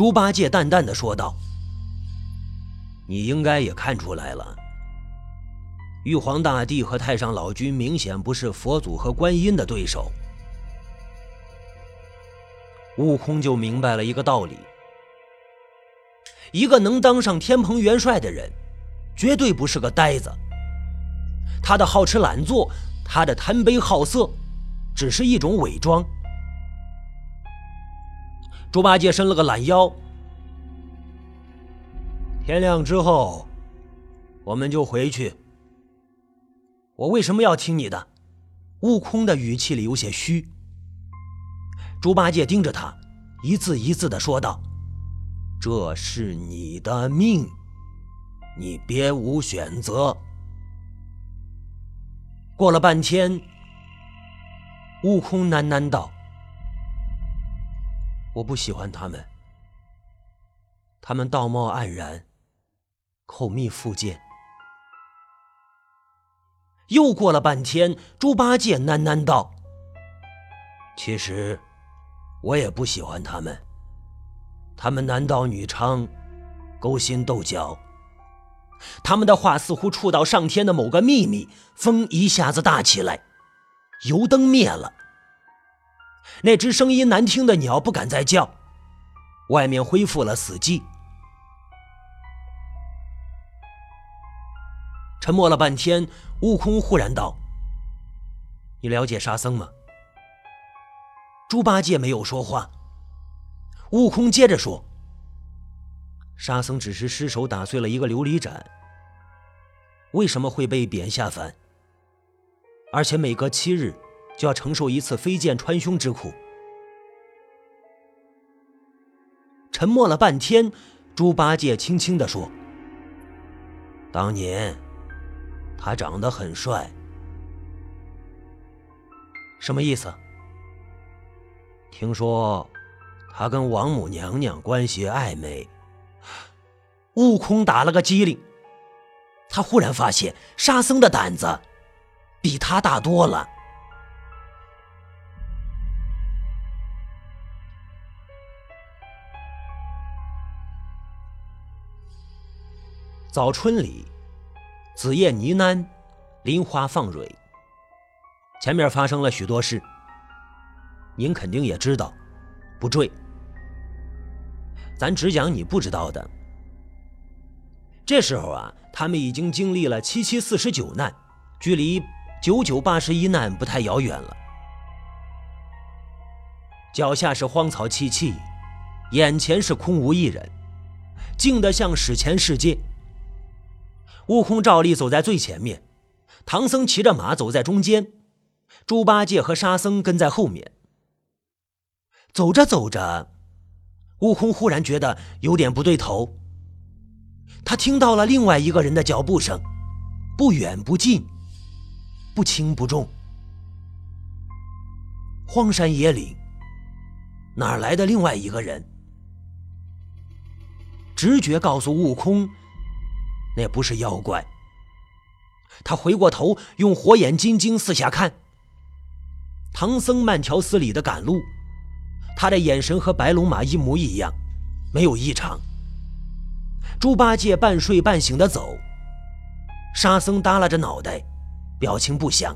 猪八戒淡淡的说道：“你应该也看出来了，玉皇大帝和太上老君明显不是佛祖和观音的对手。”悟空就明白了一个道理：一个能当上天蓬元帅的人，绝对不是个呆子。他的好吃懒做，他的贪杯好色，只是一种伪装。猪八戒伸了个懒腰。天亮之后，我们就回去。我为什么要听你的？悟空的语气里有些虚。猪八戒盯着他，一字一字的说道：“这是你的命，你别无选择。”过了半天，悟空喃喃道：“我不喜欢他们，他们道貌岸然，口蜜腹剑。”又过了半天，猪八戒喃喃道：“其实我也不喜欢他们，他们男盗女娼，勾心斗角。”他们的话似乎触到上天的某个秘密，风一下子大起来，油灯灭了。那只声音难听的鸟不敢再叫，外面恢复了死寂。沉默了半天，悟空忽然道：“你了解沙僧吗？”猪八戒没有说话。悟空接着说。沙僧只是失手打碎了一个琉璃盏，为什么会被贬下凡？而且每隔七日就要承受一次飞剑穿胸之苦。沉默了半天，猪八戒轻轻的说：“当年他长得很帅，什么意思？听说他跟王母娘娘关系暧昧。”悟空打了个激灵，他忽然发现沙僧的胆子比他大多了。早春里，子夜呢喃，林花放蕊。前面发生了许多事，您肯定也知道，不赘。咱只讲你不知道的。这时候啊，他们已经经历了七七四十九难，距离九九八十一难不太遥远了。脚下是荒草萋萋，眼前是空无一人，静得像史前世界。悟空照例走在最前面，唐僧骑着马走在中间，猪八戒和沙僧跟在后面。走着走着，悟空忽然觉得有点不对头。他听到了另外一个人的脚步声，不远不近，不轻不重。荒山野岭，哪来的另外一个人？直觉告诉悟空，那不是妖怪。他回过头，用火眼金睛四下看。唐僧慢条斯理的赶路，他的眼神和白龙马一模一样，没有异常。猪八戒半睡半醒的走，沙僧耷拉着脑袋，表情不详。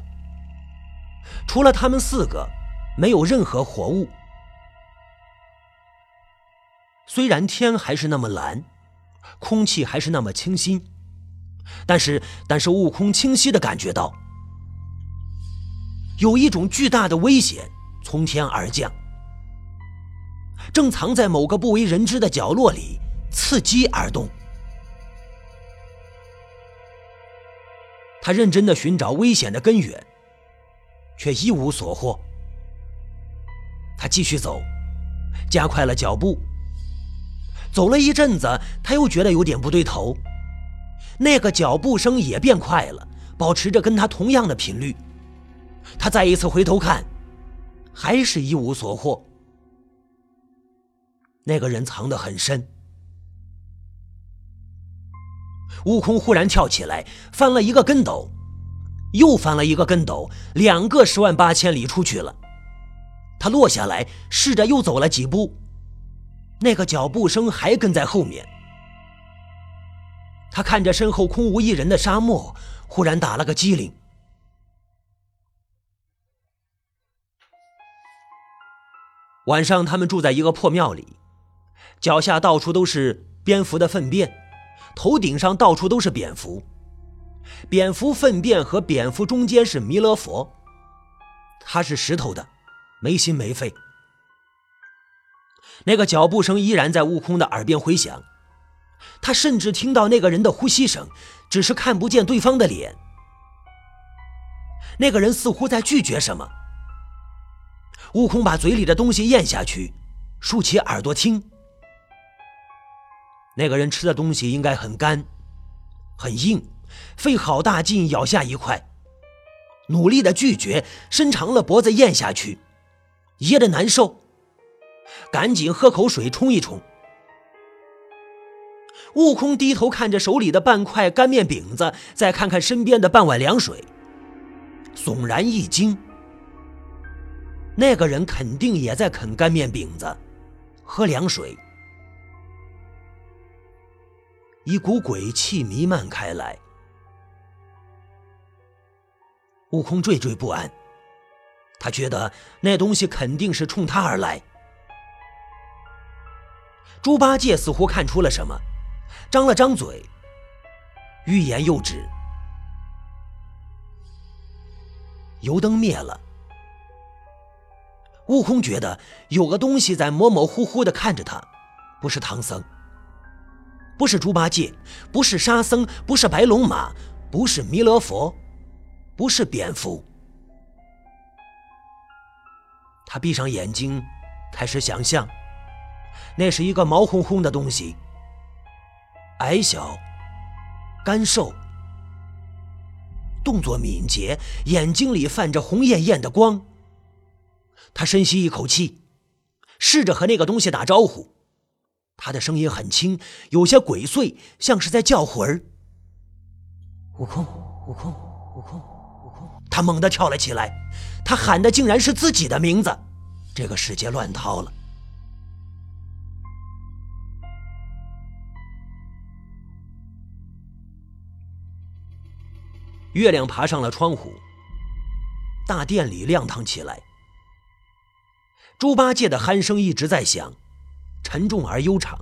除了他们四个，没有任何活物。虽然天还是那么蓝，空气还是那么清新，但是，但是悟空清晰的感觉到，有一种巨大的危险从天而降，正藏在某个不为人知的角落里。伺机而动，他认真的寻找危险的根源，却一无所获。他继续走，加快了脚步。走了一阵子，他又觉得有点不对头，那个脚步声也变快了，保持着跟他同样的频率。他再一次回头看，还是一无所获。那个人藏得很深。悟空忽然跳起来，翻了一个跟斗，又翻了一个跟斗，两个十万八千里出去了。他落下来，试着又走了几步，那个脚步声还跟在后面。他看着身后空无一人的沙漠，忽然打了个激灵。晚上，他们住在一个破庙里，脚下到处都是蝙蝠的粪便，头顶上到处都是蝙蝠。蝙蝠粪便和蝙蝠中间是弥勒佛，他是石头的，没心没肺。那个脚步声依然在悟空的耳边回响。他甚至听到那个人的呼吸声，只是看不见对方的脸。那个人似乎在拒绝什么。悟空把嘴里的东西咽下去，竖起耳朵听。那个人吃的东西应该很干，很硬，费好大劲咬下一块，努力的拒绝，伸长了脖子咽下去，噎得难受，赶紧喝口水冲一冲。悟空低头看着手里的半块干面饼子，再看看身边的半碗凉水，悚然一惊。那个人肯定也在啃干面饼子，喝凉水。一股鬼气弥漫开来，悟空惴惴不安。他觉得那东西肯定是冲他而来。猪八戒似乎看出了什么。张了张嘴，欲言又止。油灯灭了，悟空觉得有个东西在模模糊糊的看着他，不是唐僧，不是猪八戒，不是沙僧，不是白龙马，不是弥勒佛，不是蝙蝠。他闭上眼睛，开始想象，那是一个毛烘烘的东西。矮小、干瘦，动作敏捷，眼睛里泛着红艳艳的光。他深吸一口气，试着和那个东西打招呼。他的声音很轻，有些鬼祟，像是在叫魂儿。悟空，悟空，悟空，悟空！他猛地跳了起来，他喊的竟然是自己的名字。这个世界乱套了。月亮爬上了窗户，大殿里亮堂起来。猪八戒的鼾声一直在响，沉重而悠长，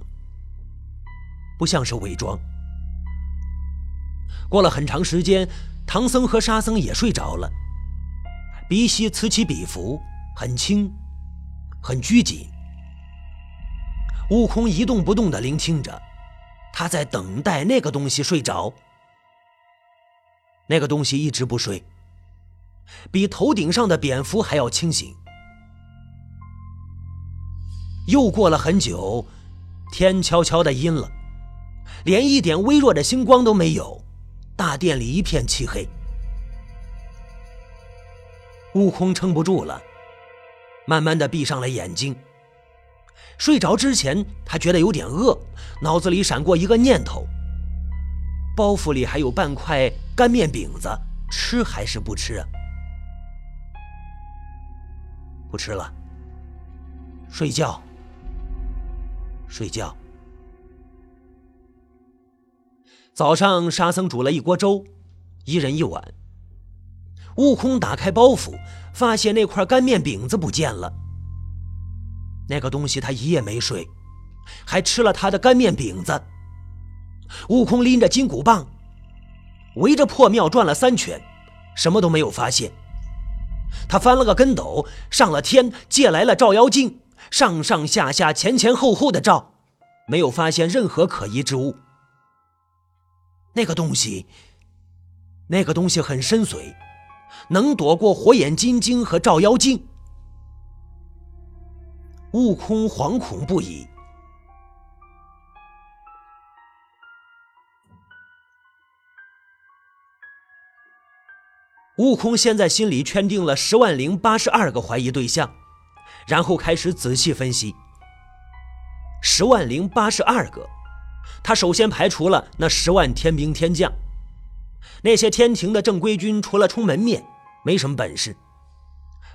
不像是伪装。过了很长时间，唐僧和沙僧也睡着了，鼻息此起彼伏，很轻，很拘谨。悟空一动不动地聆听着，他在等待那个东西睡着。那个东西一直不睡，比头顶上的蝙蝠还要清醒。又过了很久，天悄悄的阴了，连一点微弱的星光都没有，大殿里一片漆黑。悟空撑不住了，慢慢的闭上了眼睛。睡着之前，他觉得有点饿，脑子里闪过一个念头。包袱里还有半块干面饼子，吃还是不吃啊？不吃了，睡觉，睡觉。早上，沙僧煮了一锅粥，一人一碗。悟空打开包袱，发现那块干面饼子不见了。那个东西他一夜没睡，还吃了他的干面饼子。悟空拎着金箍棒，围着破庙转了三圈，什么都没有发现。他翻了个跟斗，上了天，借来了照妖镜，上上下下、前前后后的照，没有发现任何可疑之物。那个东西，那个东西很深邃，能躲过火眼金睛和照妖镜。悟空惶恐不已。悟空现在心里圈定了十万零八十二个怀疑对象，然后开始仔细分析。十万零八十二个，他首先排除了那十万天兵天将，那些天庭的正规军除了充门面，没什么本事。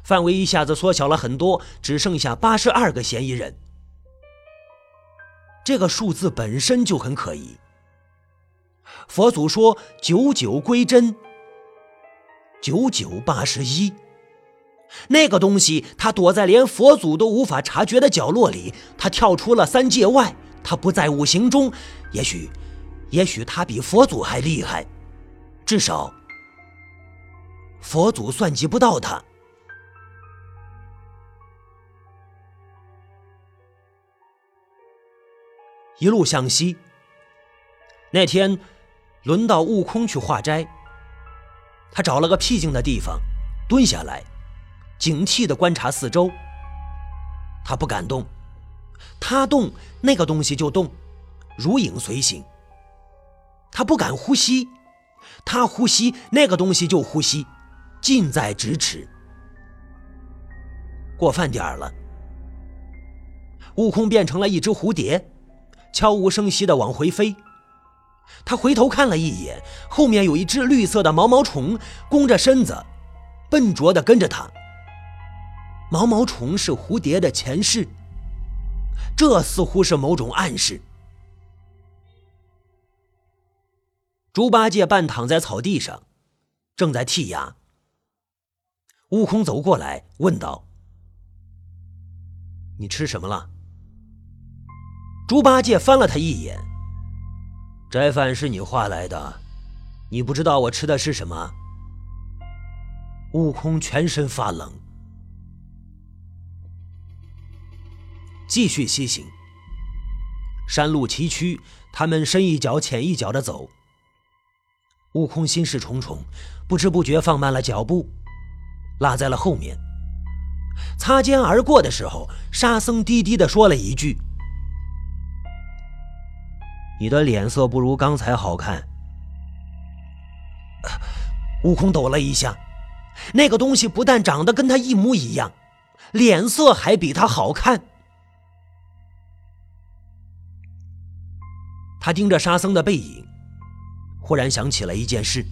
范围一下子缩小了很多，只剩下八十二个嫌疑人。这个数字本身就很可疑。佛祖说“九九归真”，九九八十一。那个东西，它躲在连佛祖都无法察觉的角落里，它跳出了三界外，它不在五行中。也许，也许它比佛祖还厉害，至少佛祖算计不到它。一路向西，那天轮到悟空去化斋，他找了个僻静的地方，蹲下来。警惕地观察四周。他不敢动，他动那个东西就动，如影随形。他不敢呼吸，他呼吸那个东西就呼吸，近在咫尺。过饭点了，悟空变成了一只蝴蝶，悄无声息地往回飞。他回头看了一眼，后面有一只绿色的毛毛虫，弓着身子，笨拙地跟着他。毛毛虫是蝴蝶的前世，这似乎是某种暗示。猪八戒半躺在草地上，正在剔牙。悟空走过来问道：“你吃什么了？”猪八戒翻了他一眼：“斋饭是你画来的，你不知道我吃的是什么？”悟空全身发冷。继续西行，山路崎岖，他们深一脚浅一脚的走。悟空心事重重，不知不觉放慢了脚步，落在了后面。擦肩而过的时候，沙僧低低的说了一句：“你的脸色不如刚才好看。”悟空抖了一下，那个东西不但长得跟他一模一样，脸色还比他好看。他盯着沙僧的背影，忽然想起了一件事。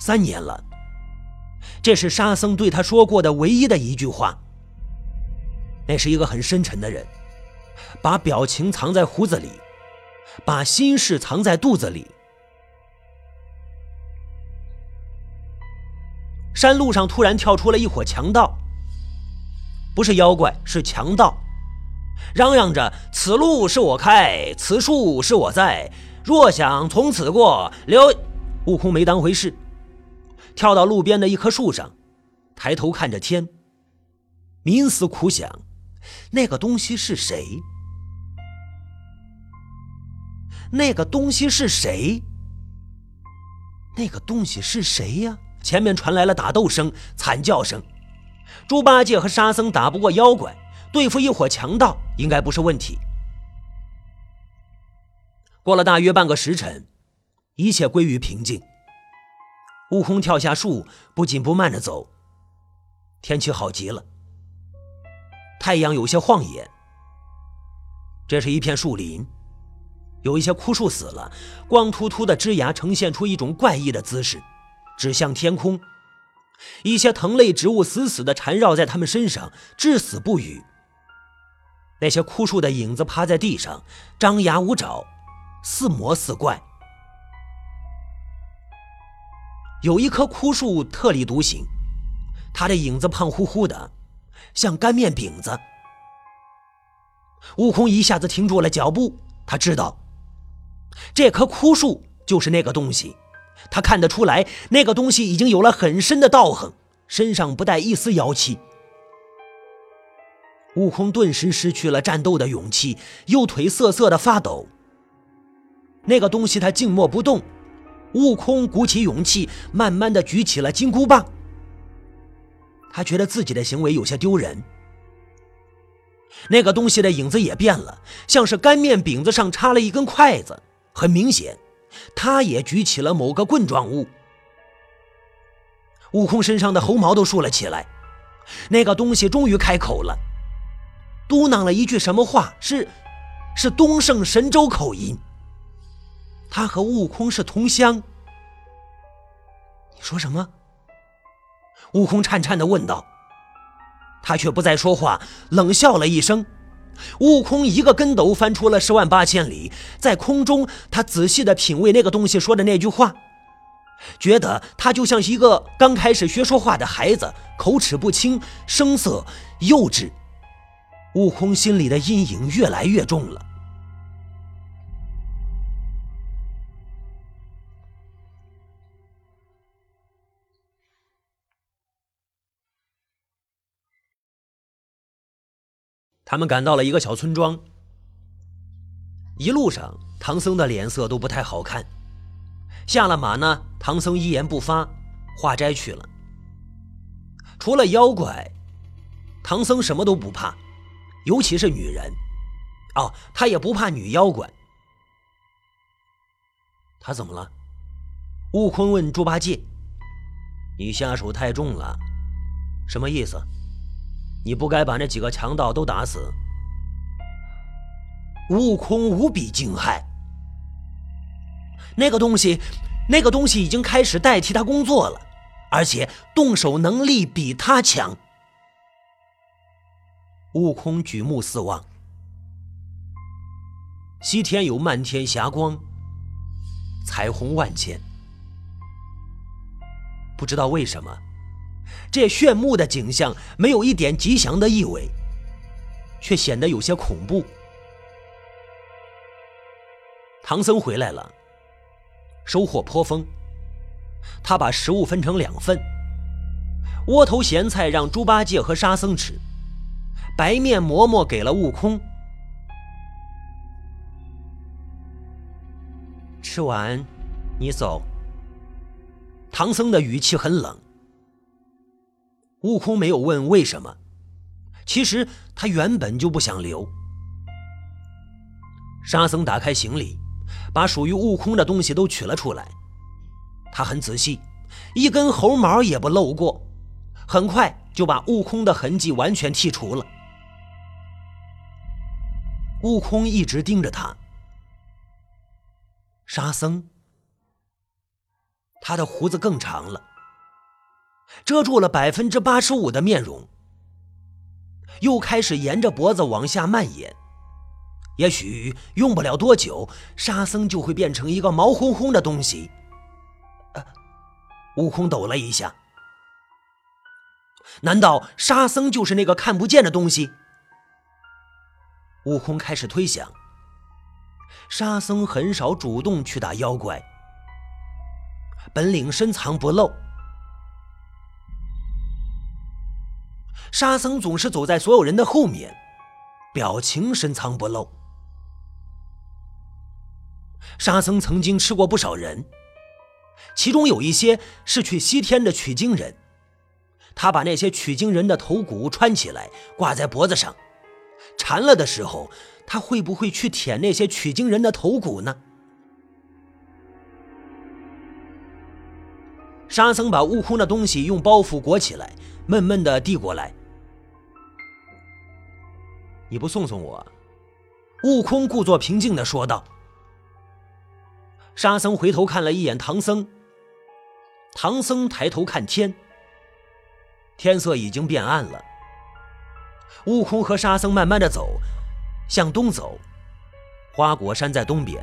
三年了，这是沙僧对他说过的唯一的一句话。那是一个很深沉的人，把表情藏在胡子里，把心事藏在肚子里。山路上突然跳出了一伙强盗，不是妖怪，是强盗。嚷嚷着：“此路是我开，此树是我栽。若想从此过，留……”悟空没当回事，跳到路边的一棵树上，抬头看着天，冥思苦想：那个东西是谁？那个东西是谁？那个东西是谁呀？前面传来了打斗声、惨叫声。猪八戒和沙僧打不过妖怪。对付一伙强盗应该不是问题。过了大约半个时辰，一切归于平静。悟空跳下树，不紧不慢地走。天气好极了，太阳有些晃眼。这是一片树林，有一些枯树死了，光秃秃的枝芽呈现出一种怪异的姿势，指向天空。一些藤类植物死死地缠绕在它们身上，至死不语。那些枯树的影子趴在地上，张牙舞爪，似魔似怪。有一棵枯树特立独行，它的影子胖乎乎的，像干面饼子。悟空一下子停住了脚步，他知道，这棵枯树就是那个东西。他看得出来，那个东西已经有了很深的道行，身上不带一丝妖气。悟空顿时失去了战斗的勇气，右腿瑟瑟的发抖。那个东西他静默不动。悟空鼓起勇气，慢慢的举起了金箍棒。他觉得自己的行为有些丢人。那个东西的影子也变了，像是干面饼子上插了一根筷子。很明显，他也举起了某个棍状物。悟空身上的猴毛都竖了起来。那个东西终于开口了。嘟囔了一句什么话？是，是东胜神州口音。他和悟空是同乡。你说什么？悟空颤颤的问道。他却不再说话，冷笑了一声，悟空一个跟斗翻出了十万八千里，在空中，他仔细的品味那个东西说的那句话，觉得他就像一个刚开始学说话的孩子，口齿不清，声色幼稚。悟空心里的阴影越来越重了。他们赶到了一个小村庄。一路上，唐僧的脸色都不太好看。下了马呢，唐僧一言不发，化斋去了。除了妖怪，唐僧什么都不怕，尤其是女人。哦，他也不怕女妖怪。他怎么了？悟空问猪八戒：“你下手太重了，什么意思？”你不该把那几个强盗都打死。悟空无比惊骇，那个东西，那个东西已经开始代替他工作了，而且动手能力比他强。悟空举目四望，西天有漫天霞光，彩虹万千，不知道为什么。这炫目的景象没有一点吉祥的意味，却显得有些恐怖。唐僧回来了，收获颇丰。他把食物分成两份，窝头咸菜让猪八戒和沙僧吃，白面馍馍给了悟空。吃完，你走。唐僧的语气很冷。悟空没有问为什么，其实他原本就不想留。沙僧打开行李，把属于悟空的东西都取了出来。他很仔细，一根猴毛也不漏过，很快就把悟空的痕迹完全剔除了。悟空一直盯着他，沙僧，他的胡子更长了。遮住了百分之八十五的面容，又开始沿着脖子往下蔓延。也许用不了多久，沙僧就会变成一个毛烘烘的东西。悟空抖了一下，难道沙僧就是那个看不见的东西？悟空开始推想，沙僧很少主动去打妖怪，本领深藏不露。沙僧总是走在所有人的后面，表情深藏不露。沙僧曾经吃过不少人，其中有一些是去西天的取经人。他把那些取经人的头骨穿起来，挂在脖子上，馋了的时候，他会不会去舔那些取经人的头骨呢？沙僧把悟空的东西用包袱裹起来，闷闷的递过来。你不送送我？悟空故作平静的说道。沙僧回头看了一眼唐僧，唐僧抬头看天，天色已经变暗了。悟空和沙僧慢慢的走，向东走，花果山在东边。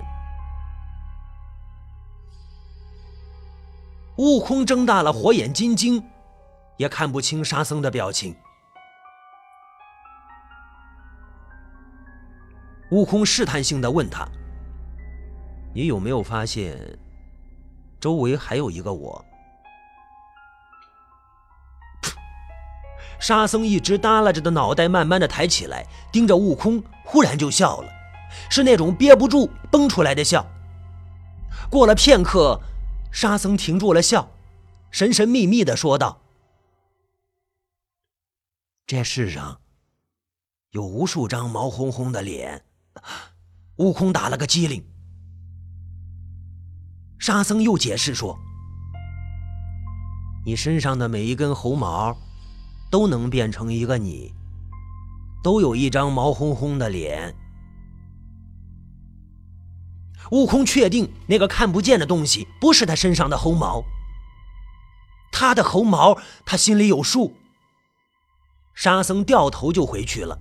悟空睁大了火眼金睛，也看不清沙僧的表情。悟空试探性的问他：“你有没有发现，周围还有一个我？”沙僧一直耷拉着的脑袋慢慢的抬起来，盯着悟空，忽然就笑了，是那种憋不住崩出来的笑。过了片刻，沙僧停住了笑，神神秘秘的说道：“这世上有无数张毛烘烘的脸。”悟空打了个激灵。沙僧又解释说：“你身上的每一根猴毛，都能变成一个你，都有一张毛烘烘的脸。”悟空确定那个看不见的东西不是他身上的猴毛，他的猴毛他心里有数。沙僧掉头就回去了。